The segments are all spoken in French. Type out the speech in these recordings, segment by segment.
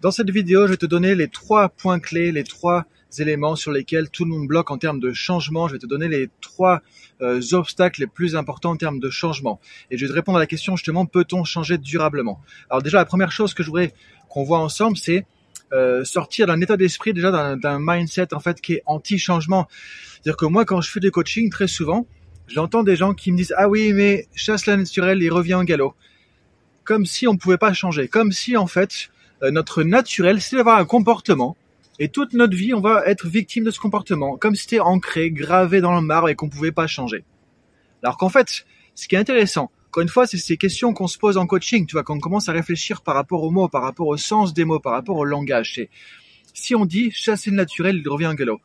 Dans cette vidéo, je vais te donner les trois points clés, les trois éléments sur lesquels tout le monde bloque en termes de changement. Je vais te donner les trois euh, obstacles les plus importants en termes de changement. Et je vais te répondre à la question justement, peut-on changer durablement? Alors déjà, la première chose que je voudrais qu'on voit ensemble, c'est euh, sortir d'un état d'esprit, déjà d'un mindset en fait qui est anti-changement. C'est-à-dire que moi, quand je fais des coachings, très souvent, j'entends des gens qui me disent ah oui, mais chasse la naturelle, il revient en galop, comme si on ne pouvait pas changer, comme si en fait notre naturel, c'est d'avoir un comportement. Et toute notre vie, on va être victime de ce comportement, comme si c'était ancré, gravé dans le marbre et qu'on pouvait pas changer. Alors qu'en fait, ce qui est intéressant, encore une fois, c'est ces questions qu'on se pose en coaching, tu vois, quand on commence à réfléchir par rapport aux mots, par rapport au sens des mots, par rapport au langage. C'est, si on dit chasser le naturel, il revient en galop.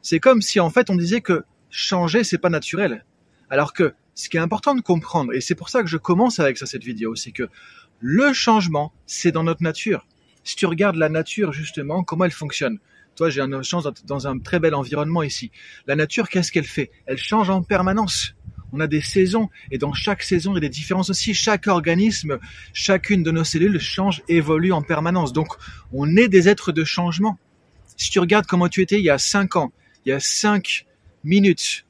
C'est comme si en fait on disait que changer, c'est pas naturel. Alors que ce qui est important de comprendre, et c'est pour ça que je commence avec ça cette vidéo, c'est que le changement, c'est dans notre nature si tu regardes la nature justement, comment elle fonctionne. Toi, j'ai une chance dans un très bel environnement ici. La nature, qu'est-ce qu'elle fait? Elle change en permanence. On a des saisons et dans chaque saison, il y a des différences aussi. Chaque organisme, chacune de nos cellules change, évolue en permanence. Donc, on est des êtres de changement. Si tu regardes comment tu étais il y a cinq ans, il y a cinq minutes,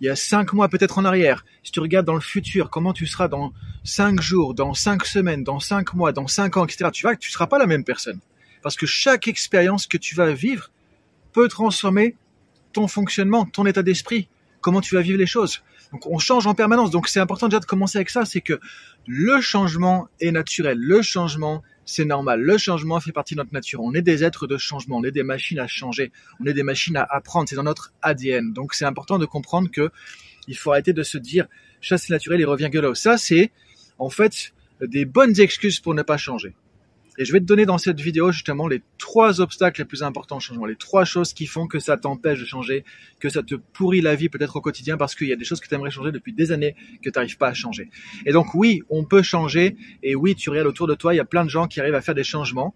il y a cinq mois peut-être en arrière, si tu regardes dans le futur, comment tu seras dans cinq jours, dans cinq semaines, dans cinq mois, dans cinq ans, etc., tu que tu seras pas la même personne. Parce que chaque expérience que tu vas vivre peut transformer ton fonctionnement, ton état d'esprit, comment tu vas vivre les choses. Donc on change en permanence. Donc c'est important déjà de commencer avec ça, c'est que le changement est naturel. Le changement, c'est normal. Le changement fait partie de notre nature. On est des êtres de changement. On est des machines à changer. On est des machines à apprendre. C'est dans notre ADN. Donc c'est important de comprendre que il faut arrêter de se dire chasse naturel et revient gueulot. Ça, c'est en fait des bonnes excuses pour ne pas changer. Et je vais te donner dans cette vidéo justement les trois obstacles les plus importants au changement, les trois choses qui font que ça t'empêche de changer, que ça te pourrit la vie peut-être au quotidien parce qu'il y a des choses que tu aimerais changer depuis des années que tu n'arrives pas à changer. Et donc oui, on peut changer et oui, tu regardes autour de toi, il y a plein de gens qui arrivent à faire des changements,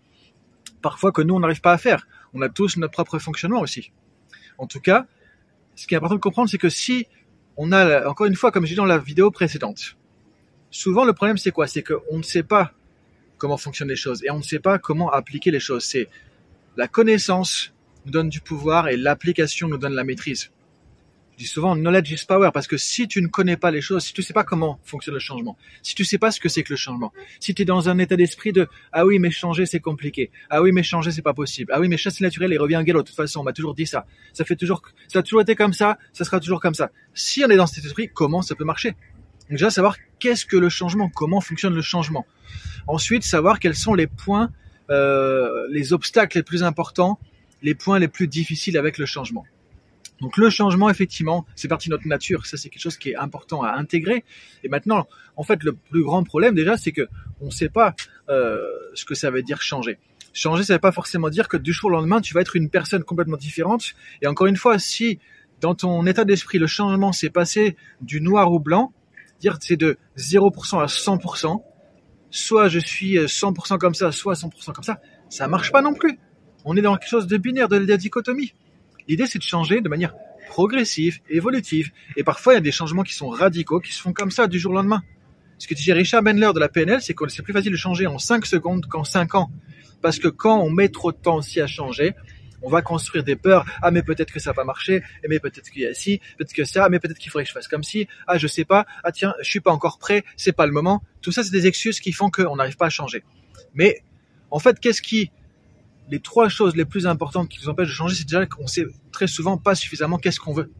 parfois que nous, on n'arrive pas à faire. On a tous notre propre fonctionnement aussi. En tout cas, ce qui est important de comprendre, c'est que si on a, encore une fois, comme j'ai dit dans la vidéo précédente, souvent le problème c'est quoi? C'est qu'on ne sait pas comment fonctionnent les choses et on ne sait pas comment appliquer les choses. C'est la connaissance nous donne du pouvoir et l'application nous donne la maîtrise. Je dis souvent knowledge is power parce que si tu ne connais pas les choses, si tu ne sais pas comment fonctionne le changement, si tu ne sais pas ce que c'est que le changement, si tu es dans un état d'esprit de ah oui mais changer c'est compliqué, ah oui mais changer c'est pas possible, ah oui mais chasser naturel et revient en galop, de toute façon on m'a toujours dit ça, ça fait toujours, ça a toujours été comme ça, ça sera toujours comme ça. Si on est dans cet esprit, comment ça peut marcher? Déjà savoir qu'est-ce que le changement, comment fonctionne le changement. Ensuite, savoir quels sont les points, euh, les obstacles les plus importants, les points les plus difficiles avec le changement. Donc le changement, effectivement, c'est partie de notre nature. Ça, c'est quelque chose qui est important à intégrer. Et maintenant, en fait, le plus grand problème déjà, c'est que on ne sait pas euh, ce que ça veut dire changer. Changer, ça ne veut pas forcément dire que du jour au lendemain, tu vas être une personne complètement différente. Et encore une fois, si dans ton état d'esprit, le changement s'est passé du noir au blanc, dire c'est de 0% à 100%, soit je suis 100% euh, comme ça, soit 100% comme ça, ça marche pas non plus. On est dans quelque chose de binaire, de la dichotomie. L'idée, c'est de changer de manière progressive, évolutive. Et parfois, il y a des changements qui sont radicaux, qui se font comme ça du jour au lendemain. Ce que disait Richard Bendler de la PNL, c'est que c'est plus facile de changer en 5 secondes qu'en 5 ans. Parce que quand on met trop de temps aussi à changer, on va construire des peurs. Ah, mais peut-être que ça va pas marcher. Mais peut-être qu'il y a ci, peut-être que ça, mais peut-être qu'il faudrait que je fasse comme ci. Ah, je sais pas. Ah, tiens, je suis pas encore prêt. C'est pas le moment. Tout ça, c'est des excuses qui font qu'on n'arrive pas à changer. Mais, en fait, qu'est-ce qui, les trois choses les plus importantes qui nous empêchent de changer, c'est déjà qu'on sait très souvent pas suffisamment qu'est-ce qu'on veut.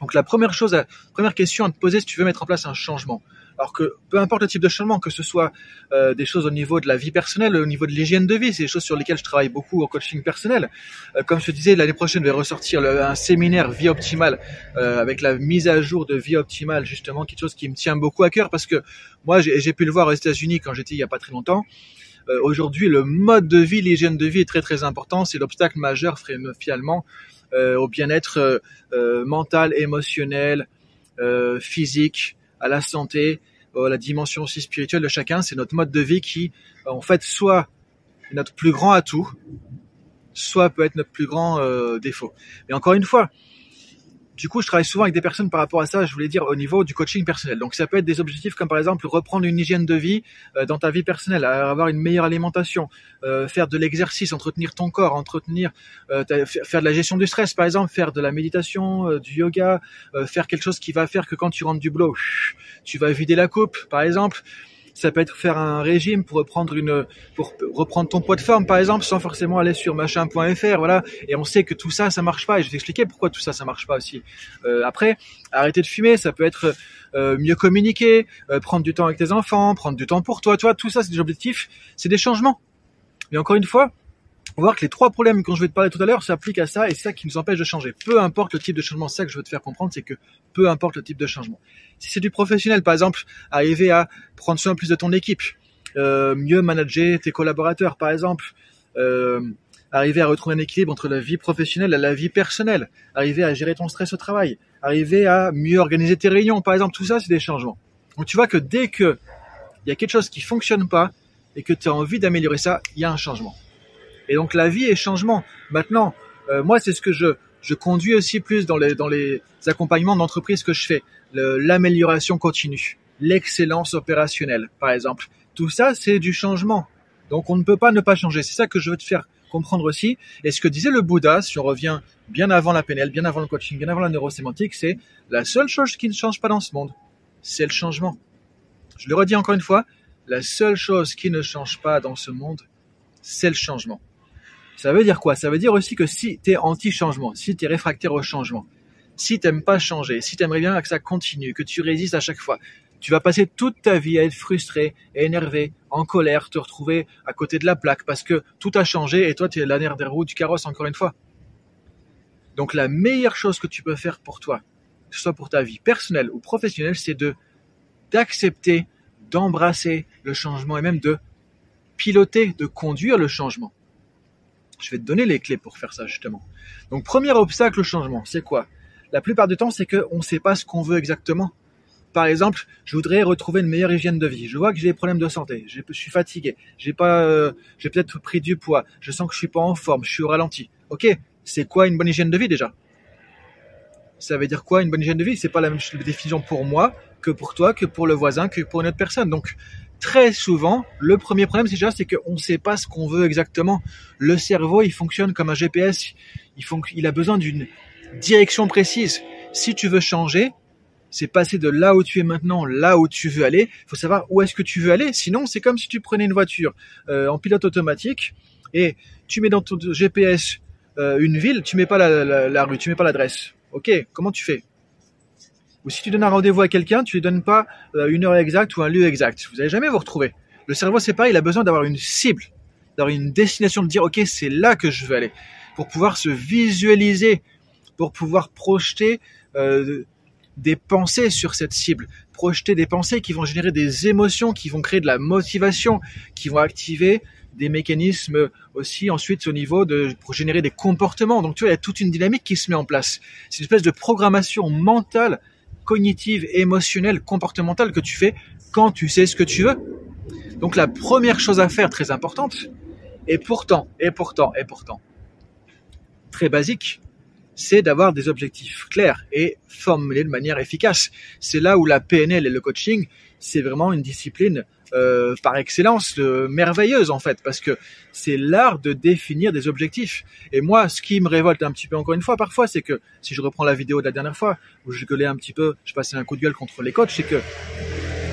Donc la première chose, la première question à te poser si tu veux mettre en place un changement. Alors que peu importe le type de changement, que ce soit euh, des choses au niveau de la vie personnelle, au niveau de l'hygiène de vie, c'est des choses sur lesquelles je travaille beaucoup au coaching personnel. Euh, comme je te disais, l'année prochaine, je vais ressortir un séminaire vie optimale euh, avec la mise à jour de vie optimale, justement, quelque chose qui me tient beaucoup à cœur parce que moi, j'ai pu le voir aux États-Unis quand j'étais il y a pas très longtemps. Euh, aujourd'hui, le mode de vie, l'hygiène de vie est très très important. C'est l'obstacle majeur finalement euh, au bien-être euh, mental, émotionnel, physique, à la santé, à la dimension aussi spirituelle de chacun. C'est notre mode de vie qui, en fait, soit notre plus grand atout, soit peut être notre plus grand défaut. Mais encore une fois, du coup, je travaille souvent avec des personnes par rapport à ça, je voulais dire au niveau du coaching personnel. Donc ça peut être des objectifs comme par exemple reprendre une hygiène de vie euh, dans ta vie personnelle, avoir une meilleure alimentation, euh, faire de l'exercice, entretenir ton corps, entretenir, euh, faire de la gestion du stress par exemple, faire de la méditation, du yoga, faire quelque chose qui va faire que quand tu rentres du boulot, tu vas vider la coupe par exemple ça peut être faire un régime pour reprendre une, pour reprendre ton poids de forme, par exemple, sans forcément aller sur machin.fr, voilà. Et on sait que tout ça, ça marche pas. Et je vais t'expliquer pourquoi tout ça, ça marche pas aussi. Euh, après, arrêter de fumer, ça peut être euh, mieux communiquer, euh, prendre du temps avec tes enfants, prendre du temps pour toi, tu vois, tout ça, c'est des objectifs, c'est des changements. Mais encore une fois, on va voir que les trois problèmes dont je vais te parler tout à l'heure s'appliquent à ça et c'est ça qui nous empêche de changer. Peu importe le type de changement, c'est ça que je veux te faire comprendre, c'est que peu importe le type de changement. Si c'est du professionnel, par exemple, arriver à prendre soin plus de ton équipe, euh, mieux manager tes collaborateurs, par exemple, euh, arriver à retrouver un équilibre entre la vie professionnelle et la vie personnelle, arriver à gérer ton stress au travail, arriver à mieux organiser tes réunions, par exemple, tout ça, c'est des changements. Donc tu vois que dès que il y a quelque chose qui fonctionne pas et que tu as envie d'améliorer ça, il y a un changement. Et donc la vie est changement. Maintenant, euh, moi c'est ce que je je conduis aussi plus dans les dans les accompagnements d'entreprise que je fais, l'amélioration continue, l'excellence opérationnelle par exemple. Tout ça c'est du changement. Donc on ne peut pas ne pas changer. C'est ça que je veux te faire comprendre aussi. Et ce que disait le Bouddha, si on revient bien avant la PNL, bien avant le coaching, bien avant la neurosémantique, c'est la seule chose qui ne change pas dans ce monde, c'est le changement. Je le redis encore une fois, la seule chose qui ne change pas dans ce monde, c'est le changement. Ça veut dire quoi? Ça veut dire aussi que si tu es anti-changement, si tu es réfractaire au changement, si t'aimes pas changer, si tu aimerais bien que ça continue, que tu résistes à chaque fois, tu vas passer toute ta vie à être frustré, énervé, en colère, te retrouver à côté de la plaque parce que tout a changé et toi tu es la nerf des roues du carrosse encore une fois. Donc la meilleure chose que tu peux faire pour toi, que ce soit pour ta vie personnelle ou professionnelle, c'est de d'accepter, d'embrasser le changement et même de piloter, de conduire le changement. Je vais te donner les clés pour faire ça justement. Donc premier obstacle au changement, c'est quoi? La plupart du temps, c'est qu'on ne sait pas ce qu'on veut exactement. Par exemple, je voudrais retrouver une meilleure hygiène de vie. Je vois que j'ai des problèmes de santé, je suis fatigué, j'ai pas, euh, j'ai peut-être pris du poids, je sens que je suis pas en forme, je suis au ralenti. Ok, c'est quoi une bonne hygiène de vie déjà? Ça veut dire quoi une bonne hygiène de vie? C'est pas la même définition pour moi que pour toi, que pour le voisin, que pour une autre personne. Donc très souvent, le premier problème déjà, c'est qu'on ne sait pas ce qu'on veut exactement. Le cerveau, il fonctionne comme un GPS. Il, il a besoin d'une direction précise. Si tu veux changer, c'est passer de là où tu es maintenant, là où tu veux aller. Il faut savoir où est-ce que tu veux aller. Sinon, c'est comme si tu prenais une voiture euh, en pilote automatique et tu mets dans ton GPS euh, une ville, tu mets pas la, la rue, tu mets pas l'adresse. Ok, comment tu fais? Ou si tu donnes un rendez-vous à quelqu'un, tu lui donnes pas euh, une heure exacte ou un lieu exact. Vous n'allez jamais vous retrouver. Le cerveau, c'est pareil, il a besoin d'avoir une cible, d'avoir une destination, de dire, OK, c'est là que je veux aller. Pour pouvoir se visualiser, pour pouvoir projeter euh, des pensées sur cette cible, projeter des pensées qui vont générer des émotions, qui vont créer de la motivation, qui vont activer des mécanismes aussi ensuite au niveau de pour générer des comportements. Donc tu vois, il y a toute une dynamique qui se met en place. C'est une espèce de programmation mentale cognitive, émotionnelle, comportementale que tu fais quand tu sais ce que tu veux. Donc la première chose à faire, très importante, et pourtant, et pourtant, et pourtant, très basique, c'est d'avoir des objectifs clairs et formulés de manière efficace. C'est là où la PNL et le coaching, c'est vraiment une discipline euh, par excellence euh, merveilleuse en fait, parce que c'est l'art de définir des objectifs. Et moi, ce qui me révolte un petit peu encore une fois parfois, c'est que si je reprends la vidéo de la dernière fois où je gueulais un petit peu, je passais un coup de gueule contre les coachs, c'est que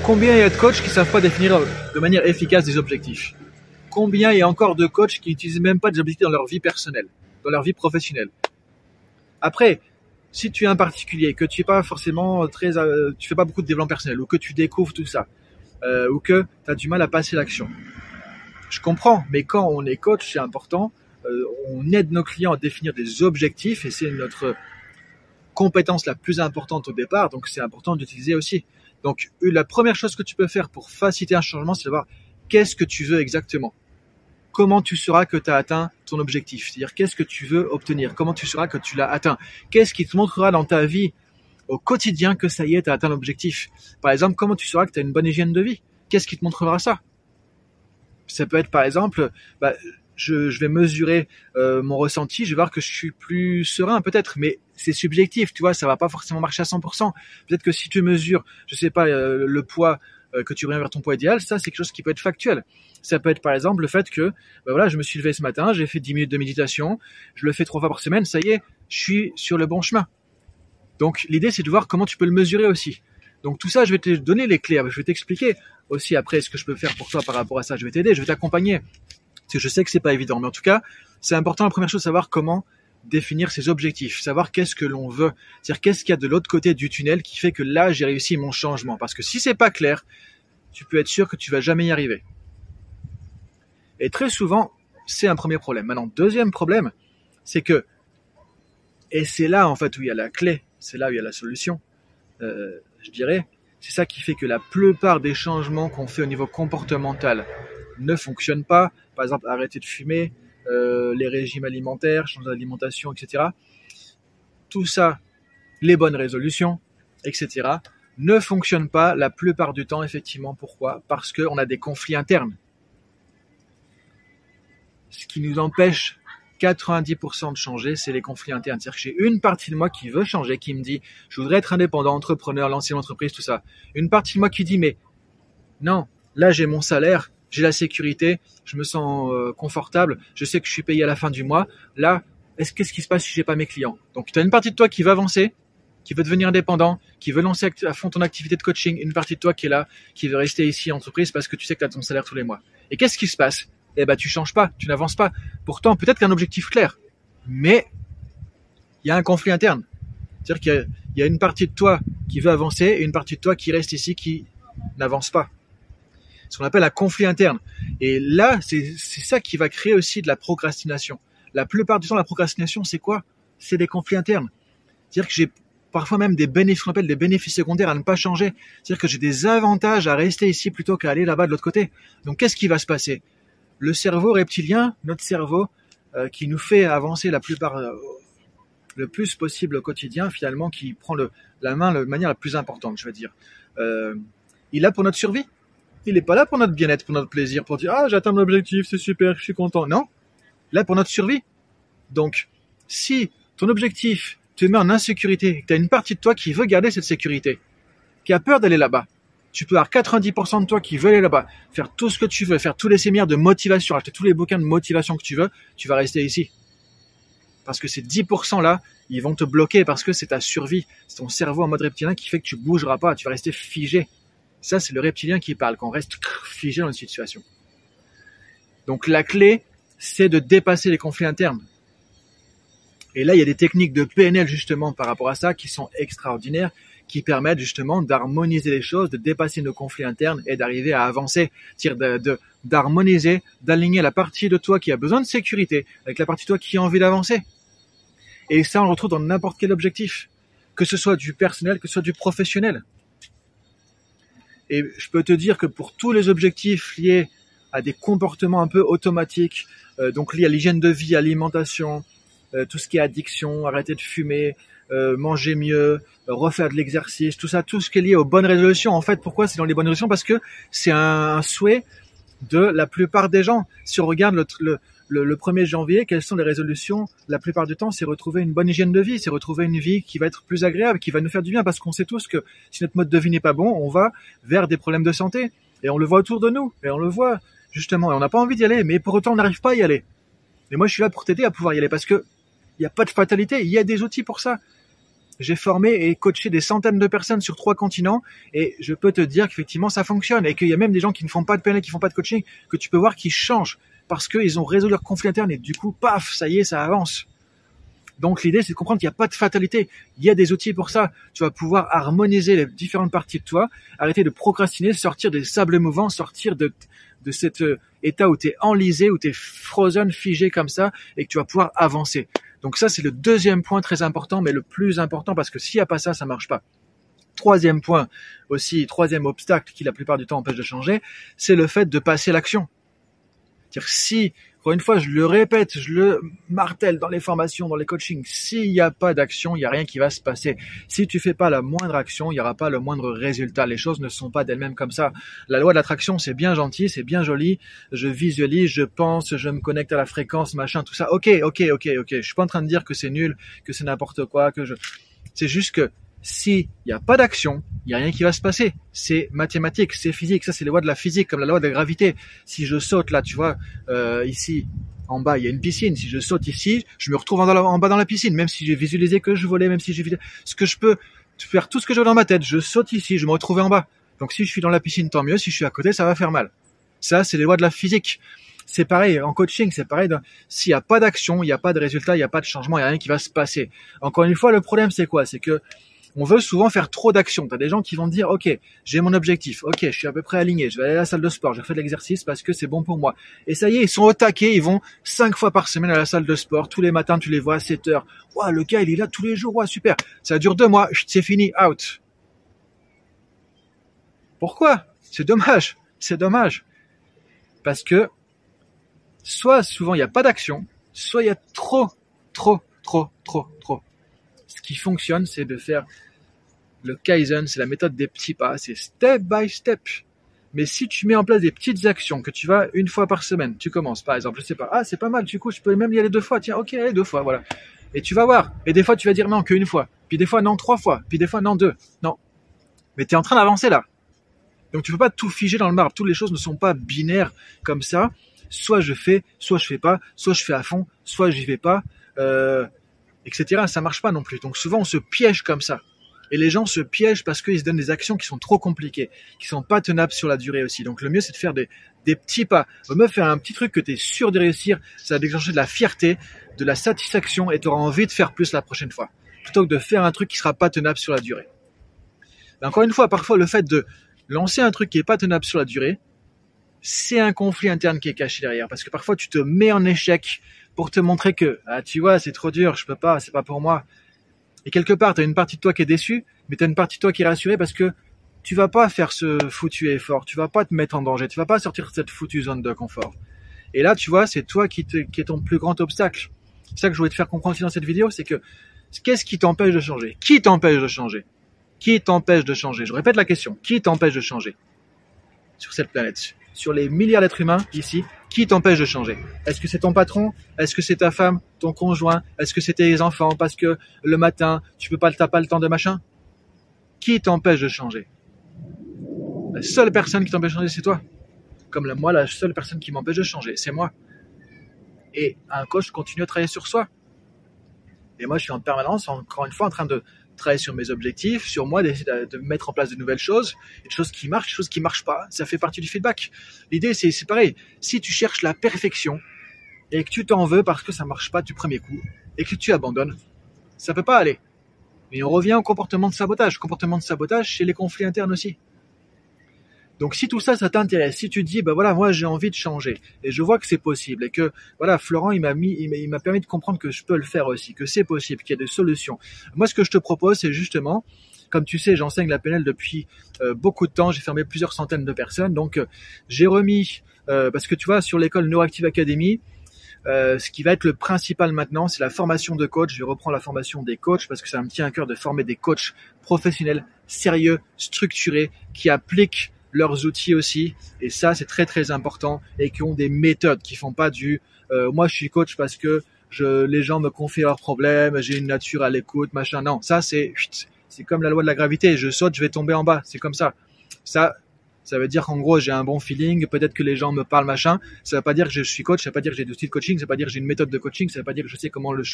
combien il y a de coachs qui savent pas définir de manière efficace des objectifs? Combien il y a encore de coachs qui n'utilisent même pas des objectifs dans leur vie personnelle, dans leur vie professionnelle? Après, si tu es un particulier, que tu es pas forcément très, euh, tu fais pas beaucoup de développement personnel ou que tu découvres tout ça, euh, ou que tu as du mal à passer l'action. Je comprends, mais quand on est coach, c'est important. Euh, on aide nos clients à définir des objectifs et c'est notre compétence la plus importante au départ, donc c'est important d'utiliser aussi. Donc la première chose que tu peux faire pour faciliter un changement, c'est de voir qu'est-ce que tu veux exactement. Comment tu sauras que tu as atteint ton objectif? C'est-à-dire qu'est-ce que tu veux obtenir? Comment tu sauras que tu l'as atteint? Qu'est-ce qui te montrera dans ta vie au quotidien que ça y est, tu as atteint l'objectif. Par exemple, comment tu sauras que tu as une bonne hygiène de vie? Qu'est-ce qui te montrera ça? Ça peut être par exemple, bah, je, vais mesurer euh, mon ressenti, je vais voir que je suis plus serein peut-être, mais c'est subjectif, tu vois, ça va pas forcément marcher à 100%. Peut-être que si tu mesures, je sais pas, euh, le poids euh, que tu reviens vers ton poids idéal, ça c'est quelque chose qui peut être factuel. Ça peut être par exemple le fait que, bah voilà, je me suis levé ce matin, j'ai fait 10 minutes de méditation, je le fais trois fois par semaine, ça y est, je suis sur le bon chemin. Donc l'idée c'est de voir comment tu peux le mesurer aussi. Donc tout ça, je vais te donner les clés, je vais t'expliquer aussi après ce que je peux faire pour toi par rapport à ça, je vais t'aider, je vais t'accompagner. Parce que je sais que c'est pas évident, mais en tout cas, c'est important la première chose, savoir comment définir ses objectifs, savoir qu'est-ce que l'on veut, c'est-à-dire qu'est-ce qu'il y a de l'autre côté du tunnel qui fait que là j'ai réussi mon changement. Parce que si c'est pas clair, tu peux être sûr que tu vas jamais y arriver. Et très souvent, c'est un premier problème. Maintenant, deuxième problème, c'est que, et c'est là en fait où il y a la clé, c'est là où il y a la solution, euh, je dirais, c'est ça qui fait que la plupart des changements qu'on fait au niveau comportemental ne fonctionnent pas. Par exemple, arrêter de fumer, euh, les régimes alimentaires, changer d'alimentation, etc. Tout ça, les bonnes résolutions, etc. ne fonctionnent pas la plupart du temps, effectivement. Pourquoi? Parce qu'on a des conflits internes. Ce qui nous empêche 90% de changer, c'est les conflits internes. C'est-à-dire que j'ai une partie de moi qui veut changer, qui me dit, je voudrais être indépendant, entrepreneur, lancer une entreprise, tout ça. Une partie de moi qui dit, mais non, là j'ai mon salaire, j'ai la sécurité, je me sens euh, confortable, je sais que je suis payé à la fin du mois. Là, est-ce qu'est-ce qui se passe si j'ai pas mes clients? Donc tu as une partie de toi qui veut avancer, qui veut devenir indépendant, qui veut lancer à fond ton activité de coaching, une partie de toi qui est là, qui veut rester ici en entreprise parce que tu sais que tu as ton salaire tous les mois. Et qu'est-ce qui se passe? Eh ben tu changes pas, tu n'avances pas. Pourtant, peut-être qu'un objectif clair, mais il y a un conflit interne. C'est-à-dire qu'il y, a une partie de toi qui veut avancer et une partie de toi qui reste ici qui n'avance pas ce qu'on appelle un conflit interne. Et là, c'est ça qui va créer aussi de la procrastination. La plupart du temps, la procrastination, c'est quoi? C'est des conflits internes. C'est-à-dire que j'ai parfois même des bénéfices, qu'on appelle des bénéfices secondaires à ne pas changer. C'est-à-dire que j'ai des avantages à rester ici plutôt qu'à aller là-bas de l'autre côté. Donc qu'est-ce qui va se passer? Le cerveau reptilien, notre cerveau, euh, qui nous fait avancer la plupart, euh, le plus possible au quotidien, finalement, qui prend la main de manière la plus importante, je veux dire. Euh, il a pour notre survie. Il n'est pas là pour notre bien-être, pour notre plaisir, pour dire ah j'atteins mon objectif, c'est super, je suis content. Non, là pour notre survie. Donc, si ton objectif te met en insécurité, tu as une partie de toi qui veut garder cette sécurité, qui a peur d'aller là-bas, tu peux avoir 90% de toi qui veut aller là-bas, faire tout ce que tu veux, faire tous les séminaires de motivation, acheter tous les bouquins de motivation que tu veux, tu vas rester ici. Parce que ces 10% là, ils vont te bloquer parce que c'est ta survie, c'est ton cerveau en mode reptilien qui fait que tu bougeras pas, tu vas rester figé. Ça, c'est le reptilien qui parle, qu'on reste figé dans une situation. Donc la clé, c'est de dépasser les conflits internes. Et là, il y a des techniques de PNL justement par rapport à ça qui sont extraordinaires, qui permettent justement d'harmoniser les choses, de dépasser nos conflits internes et d'arriver à avancer, c'est-à-dire d'harmoniser, d'aligner la partie de toi qui a besoin de sécurité avec la partie de toi qui a envie d'avancer. Et ça, on le retrouve dans n'importe quel objectif, que ce soit du personnel, que ce soit du professionnel. Et je peux te dire que pour tous les objectifs liés à des comportements un peu automatiques, euh, donc liés à l'hygiène de vie, alimentation, euh, tout ce qui est addiction, arrêter de fumer, euh, manger mieux, refaire de l'exercice, tout ça, tout ce qui est lié aux bonnes résolutions. En fait, pourquoi c'est dans les bonnes résolutions? Parce que c'est un, souhait de la plupart des gens. Si on regarde le, le, le, 1er janvier, quelles sont les résolutions? La plupart du temps, c'est retrouver une bonne hygiène de vie, c'est retrouver une vie qui va être plus agréable, qui va nous faire du bien, parce qu'on sait tous que si notre mode de vie n'est pas bon, on va vers des problèmes de santé. Et on le voit autour de nous, et on le voit justement, et on n'a pas envie d'y aller, mais pour autant on n'arrive pas à y aller. Et moi je suis là pour t'aider à pouvoir y aller, parce que il n'y a pas de fatalité, il y a des outils pour ça. J'ai formé et coaché des centaines de personnes sur trois continents et je peux te dire qu'effectivement ça fonctionne et qu'il y a même des gens qui ne font pas de PNL, qui font pas de coaching, que tu peux voir qui changent parce qu'ils ont résolu leur conflit interne et du coup, paf, ça y est, ça avance. Donc l'idée, c'est de comprendre qu'il n'y a pas de fatalité. Il y a des outils pour ça. Tu vas pouvoir harmoniser les différentes parties de toi, arrêter de procrastiner, sortir des sables mouvants, sortir de, de cet euh, état où tu es enlisé, où tu es frozen, figé comme ça, et que tu vas pouvoir avancer. Donc ça, c'est le deuxième point très important, mais le plus important, parce que s'il n'y a pas ça, ça marche pas. Troisième point aussi, troisième obstacle qui la plupart du temps empêche de changer, c'est le fait de passer l'action. dire si encore une fois, je le répète, je le martèle dans les formations, dans les coachings. S'il n'y a pas d'action, il n'y a rien qui va se passer. Si tu fais pas la moindre action, il n'y aura pas le moindre résultat. Les choses ne sont pas d'elles-mêmes comme ça. La loi de l'attraction, c'est bien gentil, c'est bien joli. Je visualise, je pense, je me connecte à la fréquence, machin, tout ça. Ok, ok, ok, ok. Je suis pas en train de dire que c'est nul, que c'est n'importe quoi, que je. C'est juste que s'il n'y a pas d'action, il n'y a rien qui va se passer. C'est mathématique, c'est physique. Ça, c'est les lois de la physique, comme la loi de la gravité. Si je saute là, tu vois, euh, ici, en bas, il y a une piscine. Si je saute ici, je me retrouve en, bas dans la piscine, même si j'ai visualisé que je volais, même si j'ai ce que je peux faire tout ce que je veux dans ma tête. Je saute ici, je me retrouve en bas. Donc si je suis dans la piscine, tant mieux. Si je suis à côté, ça va faire mal. Ça, c'est les lois de la physique. C'est pareil en coaching, c'est pareil. S'il n'y a pas d'action, il n'y a pas de résultat, il n'y a pas de changement, il n'y a rien qui va se passer. Encore une fois, le problème c'est quoi? C'est que on veut souvent faire trop d'actions. Tu as des gens qui vont dire, OK, j'ai mon objectif, OK, je suis à peu près aligné, je vais aller à la salle de sport, je fais de l'exercice parce que c'est bon pour moi. Et ça y est, ils sont au taquet, ils vont cinq fois par semaine à la salle de sport, tous les matins tu les vois à 7 heures. Ouah, le gars, il est là tous les jours, ouais, super. Ça dure deux mois, c'est fini, out. Pourquoi? C'est dommage, c'est dommage. Parce que soit souvent il n'y a pas d'action, soit il y a trop, trop, trop, trop, trop. Ce qui fonctionne, c'est de faire le Kaizen, c'est la méthode des petits pas, c'est step by step. Mais si tu mets en place des petites actions que tu vas une fois par semaine, tu commences par exemple, je sais pas, ah c'est pas mal, du coup je peux même y aller deux fois, tiens ok allez deux fois, voilà. Et tu vas voir. Et des fois tu vas dire non qu'une fois, puis des fois non trois fois, puis des fois non deux, non. Mais tu es en train d'avancer là. Donc tu peux pas tout figer dans le marbre. Toutes les choses ne sont pas binaires comme ça. Soit je fais, soit je fais pas, soit je fais à fond, soit j'y vais pas, euh, etc. Ça marche pas non plus. Donc souvent on se piège comme ça. Et les gens se piègent parce qu'ils se donnent des actions qui sont trop compliquées, qui sont pas tenables sur la durée aussi. Donc le mieux c'est de faire des, petits pas. Au mieux faire un petit truc que tu es sûr de réussir, ça va déclencher de la fierté, de la satisfaction et tu auras envie de faire plus la prochaine fois. Plutôt que de faire un truc qui sera pas tenable sur la durée. encore une fois, parfois le fait de lancer un truc qui est pas tenable sur la durée, c'est un conflit interne qui est caché derrière. Parce que parfois tu te mets en échec pour te montrer que, ah, tu vois, c'est trop dur, je peux pas, c'est pas pour moi. Et quelque part, tu as une partie de toi qui est déçue, mais tu as une partie de toi qui est rassurée parce que tu vas pas faire ce foutu effort, tu vas pas te mettre en danger, tu vas pas sortir de cette foutue zone de confort. Et là, tu vois, c'est toi qui, est ton plus grand obstacle. C'est ça que je voulais te faire comprendre dans cette vidéo, c'est que qu'est-ce qui t'empêche de changer? Qui t'empêche de changer? Qui t'empêche de changer? Je répète la question. Qui t'empêche de changer sur cette planète? Sur les milliards d'êtres humains ici, qui t'empêche de changer? Est-ce que c'est ton patron? Est-ce que c'est ta femme, ton conjoint? Est-ce que c'est tes enfants? Parce que le matin, tu peux pas, t'as pas le temps de machin? Qui t'empêche de changer? La seule personne qui t'empêche de changer, c'est toi. Comme moi, la seule personne qui m'empêche de changer, c'est moi. Et un coach continue à travailler sur soi. Et moi, je suis en permanence, encore une fois, en train de travailler sur mes objectifs, sur moi, d'essayer de, mettre en place de nouvelles choses, des choses qui marchent, des choses qui marchent pas. Ça fait partie du feedback. L'idée, c'est, c'est pareil. Si tu cherches la perfection et que tu t'en veux parce que ça marche pas du premier coup et que tu abandonnes, ça peut pas aller. Mais on revient au comportement de sabotage. Comportement de sabotage chez les conflits internes aussi. Donc si tout ça, ça t'intéresse, si tu dis, bah voilà, moi j'ai envie de changer et je vois que c'est possible et que voilà, Florent, il m'a permis de comprendre que je peux le faire aussi, que c'est possible, qu'il y a des solutions. Moi, ce que je te propose, c'est justement, comme tu sais, j'enseigne la PNL depuis euh, beaucoup de temps, j'ai fermé plusieurs centaines de personnes, donc euh, j'ai remis, euh, parce que tu vois, sur l'école Neuroactive Academy, ce qui va être le principal maintenant, c'est la formation de coach. Je reprends la formation des coachs parce que ça me tient à cœur de former des coachs professionnels, sérieux, structurés, qui appliquent leurs outils aussi. Et ça, c'est très très important et qui ont des méthodes, qui font pas du euh, moi je suis coach parce que je, les gens me confient leurs problèmes, j'ai une nature à l'écoute, machin. Non, ça c'est c'est comme la loi de la gravité. Je saute, je vais tomber en bas. C'est comme ça. Ça, ça veut dire qu'en gros, j'ai un bon feeling, peut-être que les gens me parlent machin. Ça veut pas dire que je suis coach, ça veut pas dire que j'ai du style coaching, ça veut pas dire que j'ai une méthode de coaching, ça veut pas dire que je sais comment le,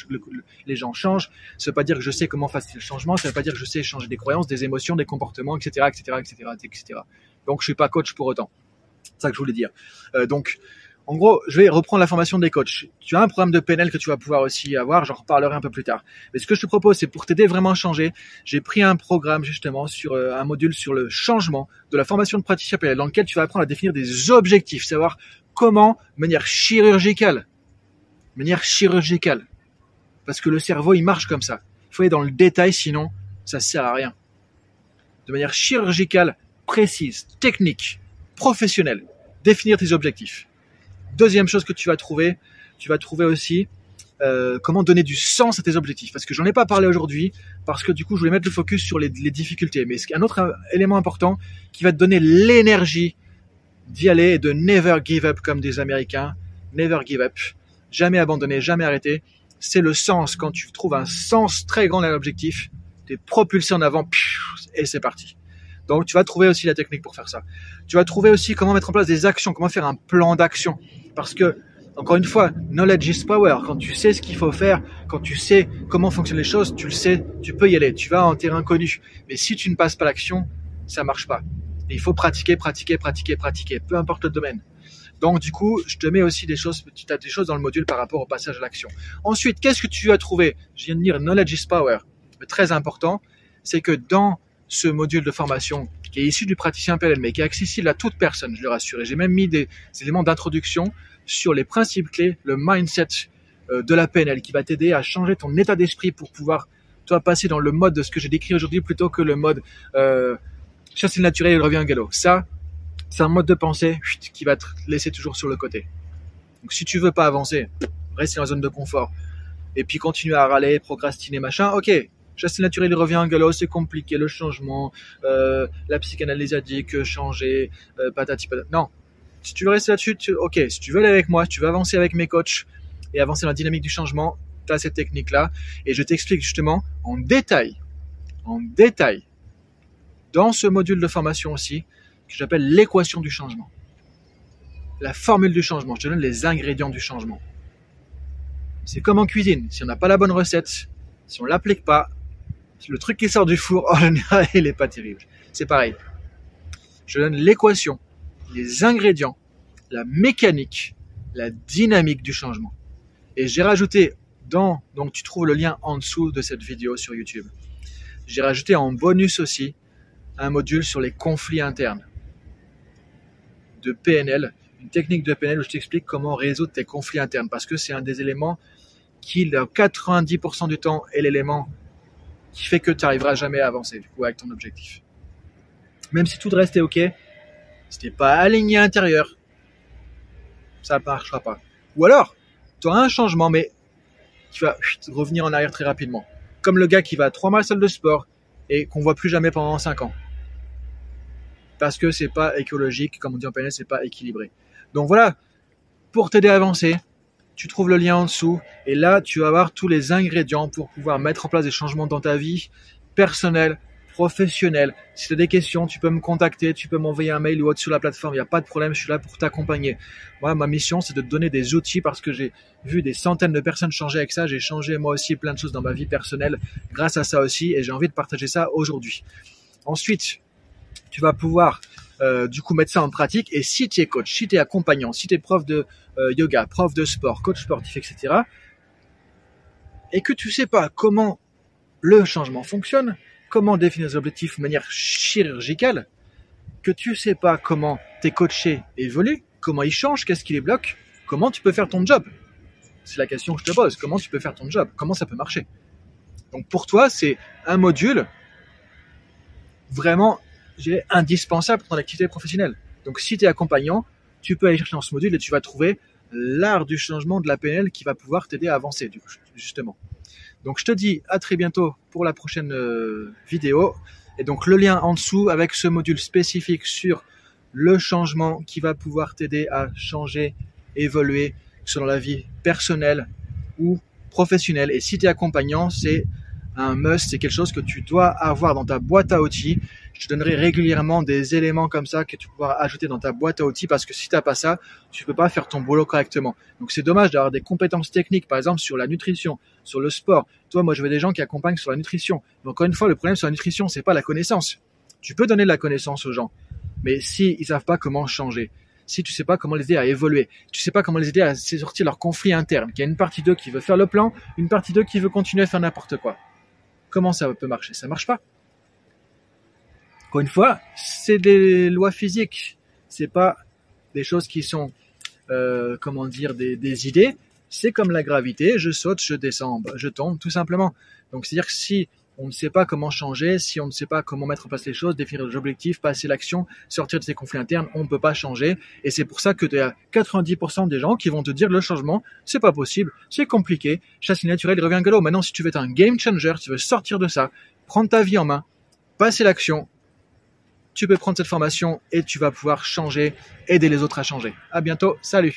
les gens changent, ça veut pas dire que je sais comment faire le changement, ça veut pas dire que je sais changer des croyances, des émotions, des comportements, etc., etc., etc., etc. Donc, je suis pas coach pour autant. C'est ça que je voulais dire. Euh, donc, en gros, je vais reprendre la formation des coachs. Tu as un programme de PNL que tu vas pouvoir aussi avoir, j'en reparlerai un peu plus tard. Mais ce que je te propose, c'est pour t'aider vraiment à changer, j'ai pris un programme justement sur euh, un module sur le changement de la formation de praticien PNL dans lequel tu vas apprendre à définir des objectifs, savoir comment, de manière chirurgicale, de manière chirurgicale, parce que le cerveau, il marche comme ça. Il faut aller dans le détail, sinon ça sert à rien. De manière chirurgicale, précise, technique, professionnelle, définir tes objectifs Deuxième chose que tu vas trouver, tu vas trouver aussi euh, comment donner du sens à tes objectifs. Parce que j'en ai pas parlé aujourd'hui, parce que du coup, je voulais mettre le focus sur les, difficultés. Mais un autre élément important qui va te donner l'énergie d'y aller et de never give up comme des Américains. Never give up. Jamais abandonner, jamais arrêter. C'est le sens. Quand tu trouves un sens très grand à l'objectif, tu es propulsé en avant et c'est parti. Donc tu vas trouver aussi la technique pour faire ça. Tu vas trouver aussi comment mettre en place des actions, comment faire un plan d'action. Parce que encore une fois, knowledge is power. Quand tu sais ce qu'il faut faire, quand tu sais comment fonctionnent les choses, tu le sais, tu peux y aller. Tu vas en terrain connu. Mais si tu ne passes pas l'action, ça marche pas. Et il faut pratiquer, pratiquer, pratiquer, pratiquer, peu importe le domaine. Donc du coup, je te mets aussi des choses, tu as des choses dans le module par rapport au passage à l'action. Ensuite, qu'est-ce que tu as trouvé? Je viens de dire knowledge is power. Mais très important, c'est que dans ce module de formation qui est issu du praticien PNL, mais qui est accessible à toute personne, je le rassure. J'ai même mis des éléments d'introduction sur les principes clés, le mindset euh, de la PNL qui va t'aider à changer ton état d'esprit pour pouvoir toi passer dans le mode de ce que j'ai décrit aujourd'hui plutôt que le mode euh, le naturel et il revient en galop. Ça, c'est un mode de pensée qui va te laisser toujours sur le côté. Donc si tu veux pas avancer, reste dans la zone de confort et puis continue à râler, procrastiner, machin. Ok, le naturel, il revient en galop, c'est compliqué, le changement, euh, la psychanalyse a dit que changer, euh, patati patati. Non, si tu veux rester là-dessus, ok, si tu veux aller avec moi, tu veux avancer avec mes coachs et avancer dans la dynamique du changement, tu as cette technique-là. Et je t'explique justement en détail, en détail, dans ce module de formation aussi, que j'appelle l'équation du changement. La formule du changement. Je te donne les ingrédients du changement. C'est comme en cuisine. Si on n'a pas la bonne recette, si on l'applique pas, le truc qui sort du four, en général, il est pas terrible. C'est pareil. Je donne l'équation les ingrédients, la mécanique, la dynamique du changement. Et j'ai rajouté dans, donc tu trouves le lien en dessous de cette vidéo sur YouTube. J'ai rajouté en bonus aussi un module sur les conflits internes de PNL, une technique de PNL où je t'explique comment résoudre tes conflits internes parce que c'est un des éléments qui, 90% du temps, est l'élément qui fait que tu n'arriveras jamais à avancer du coup avec ton objectif. Même si tout le reste est ok, si t'es pas aligné à l'intérieur, ça ne marchera pas. Ou alors, tu as un changement, mais qui va revenir en arrière très rapidement. Comme le gars qui va trois mois à la de sport et qu'on voit plus jamais pendant cinq ans. Parce que c'est pas écologique, comme on dit en PNL, c'est pas équilibré. Donc voilà, pour t'aider à avancer, tu trouves le lien en dessous et là tu vas avoir tous les ingrédients pour pouvoir mettre en place des changements dans ta vie personnelle, professionnel. Si tu as des questions, tu peux me contacter, tu peux m'envoyer un mail ou autre sur la plateforme, il n'y a pas de problème, je suis là pour t'accompagner. Moi, ma mission, c'est de te donner des outils parce que j'ai vu des centaines de personnes changer avec ça, j'ai changé moi aussi plein de choses dans ma vie personnelle grâce à ça aussi et j'ai envie de partager ça aujourd'hui. Ensuite, tu vas pouvoir euh, du coup mettre ça en pratique et si tu es coach, si tu es accompagnant, si tu es prof de euh, yoga, prof de sport, coach sportif, etc. et que tu sais pas comment le changement fonctionne, comment définir des objectifs de manière chirurgicale, que tu sais pas comment tes coachés évoluent, comment ils changent, qu'est-ce qui les bloque, comment tu peux faire ton job C'est la question que je te pose. Comment tu peux faire ton job? Comment ça peut marcher? Donc pour toi, c'est un module vraiment indispensable pour ton activité professionnelle. Donc si tu es accompagnant, tu peux aller chercher dans ce module et tu vas trouver l'art du changement de la PNL qui va pouvoir t'aider à avancer, justement. Donc je te dis à très bientôt pour la prochaine euh, vidéo. Et donc le lien en dessous avec ce module spécifique sur le changement qui va pouvoir t'aider à changer, évoluer selon la vie personnelle ou professionnelle. Et si tu es accompagnant, c'est un must, c'est quelque chose que tu dois avoir dans ta boîte à outils je donnerai régulièrement des éléments comme ça que tu pourras ajouter dans ta boîte à outils parce que si tu n'as pas ça, tu peux pas faire ton boulot correctement. Donc c'est dommage d'avoir des compétences techniques, par exemple sur la nutrition, sur le sport. Toi, moi, je veux des gens qui accompagnent sur la nutrition. Mais encore une fois, le problème sur la nutrition, c'est pas la connaissance. Tu peux donner de la connaissance aux gens, mais si ils savent pas comment changer, si tu sais pas comment les aider à évoluer, tu sais pas comment les aider à sortir leur conflit interne, qu'il y a une partie d'eux qui veut faire le plan, une partie d'eux qui veut continuer à faire n'importe quoi. Comment ça peut marcher? Ça marche pas. Encore une fois, c'est des lois physiques. C'est pas des choses qui sont, euh, comment dire, des, idées. C'est comme la gravité. Je saute, je descends, je tombe, tout simplement. Donc, c'est-à-dire que si on ne sait pas comment changer, si on ne sait pas comment mettre en place les choses, définir des objectifs, passer l'action, sortir de ces conflits internes, on ne peut pas changer. Et c'est pour ça que tu as 90% des gens qui vont te dire le changement, c'est pas possible, c'est compliqué, chasse naturelle, revient galop. Maintenant, si tu veux être un game changer, tu veux sortir de ça, prendre ta vie en main, passer l'action, tu peux prendre cette formation et tu vas pouvoir changer, aider les autres à changer. À bientôt, salut